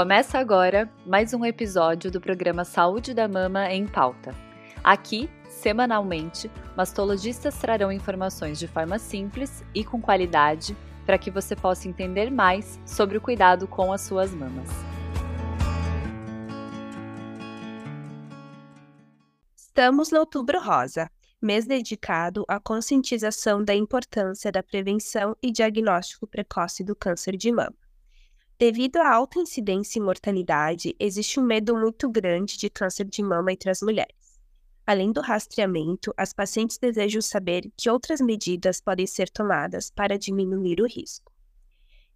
Começa agora mais um episódio do programa Saúde da Mama em Pauta. Aqui, semanalmente, mastologistas trarão informações de forma simples e com qualidade para que você possa entender mais sobre o cuidado com as suas mamas. Estamos no Outubro Rosa, mês dedicado à conscientização da importância da prevenção e diagnóstico precoce do câncer de mama. Devido à alta incidência e mortalidade, existe um medo muito grande de câncer de mama entre as mulheres. Além do rastreamento, as pacientes desejam saber que outras medidas podem ser tomadas para diminuir o risco.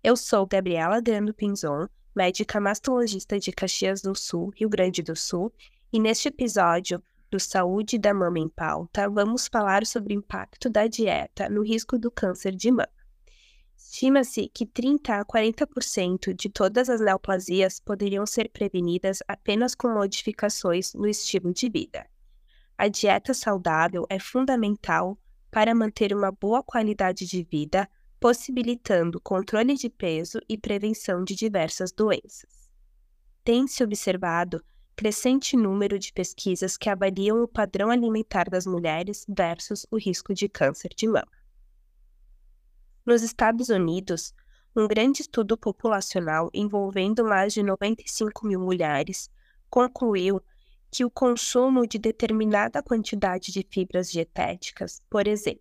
Eu sou Gabriela Grando Pinzon, médica mastologista de Caxias do Sul, Rio Grande do Sul, e neste episódio do Saúde da Mama em Pauta, vamos falar sobre o impacto da dieta no risco do câncer de mama. Estima-se que 30 a 40% de todas as neoplasias poderiam ser prevenidas apenas com modificações no estilo de vida. A dieta saudável é fundamental para manter uma boa qualidade de vida, possibilitando controle de peso e prevenção de diversas doenças. Tem-se observado crescente número de pesquisas que avaliam o padrão alimentar das mulheres versus o risco de câncer de mama. Nos Estados Unidos, um grande estudo populacional envolvendo mais de 95 mil mulheres concluiu que o consumo de determinada quantidade de fibras dietéticas, por exemplo,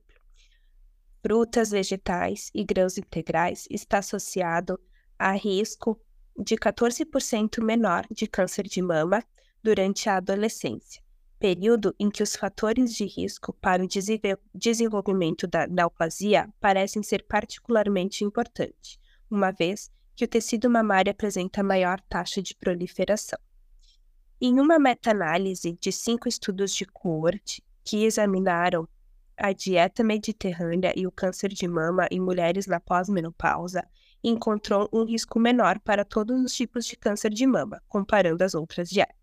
frutas, vegetais e grãos integrais, está associado a risco de 14% menor de câncer de mama durante a adolescência período em que os fatores de risco para o desenvolvimento da neoplasia parecem ser particularmente importantes, uma vez que o tecido mamário apresenta maior taxa de proliferação. Em uma meta-análise de cinco estudos de coorte que examinaram a dieta mediterrânea e o câncer de mama em mulheres na pós-menopausa, encontrou um risco menor para todos os tipos de câncer de mama, comparando as outras dietas.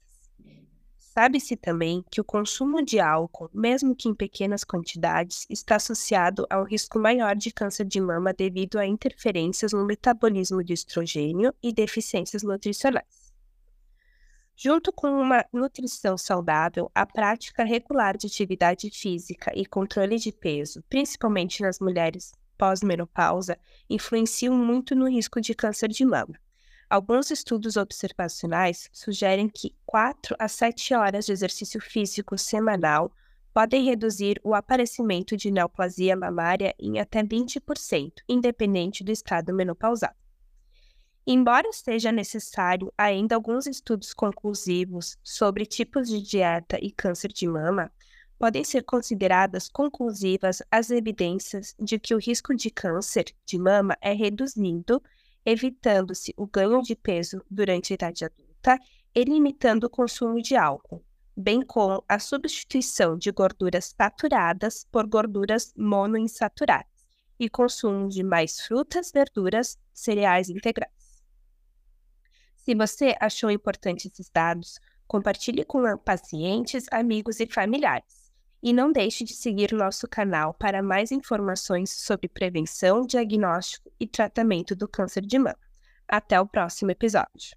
Sabe-se também que o consumo de álcool, mesmo que em pequenas quantidades, está associado a um risco maior de câncer de mama devido a interferências no metabolismo de estrogênio e deficiências nutricionais. Junto com uma nutrição saudável, a prática regular de atividade física e controle de peso, principalmente nas mulheres pós-menopausa, influenciam muito no risco de câncer de mama. Alguns estudos observacionais sugerem que 4 a 7 horas de exercício físico semanal podem reduzir o aparecimento de neoplasia mamária em até 20%, independente do estado menopausal. Embora seja necessário ainda alguns estudos conclusivos sobre tipos de dieta e câncer de mama, podem ser consideradas conclusivas as evidências de que o risco de câncer de mama é reduzido evitando-se o ganho de peso durante a idade adulta e limitando o consumo de álcool, bem como a substituição de gorduras saturadas por gorduras monoinsaturadas e consumo de mais frutas, verduras, cereais integrais. Se você achou importante esses dados, compartilhe com pacientes, amigos e familiares. E não deixe de seguir nosso canal para mais informações sobre prevenção, diagnóstico e tratamento do câncer de mama. Até o próximo episódio.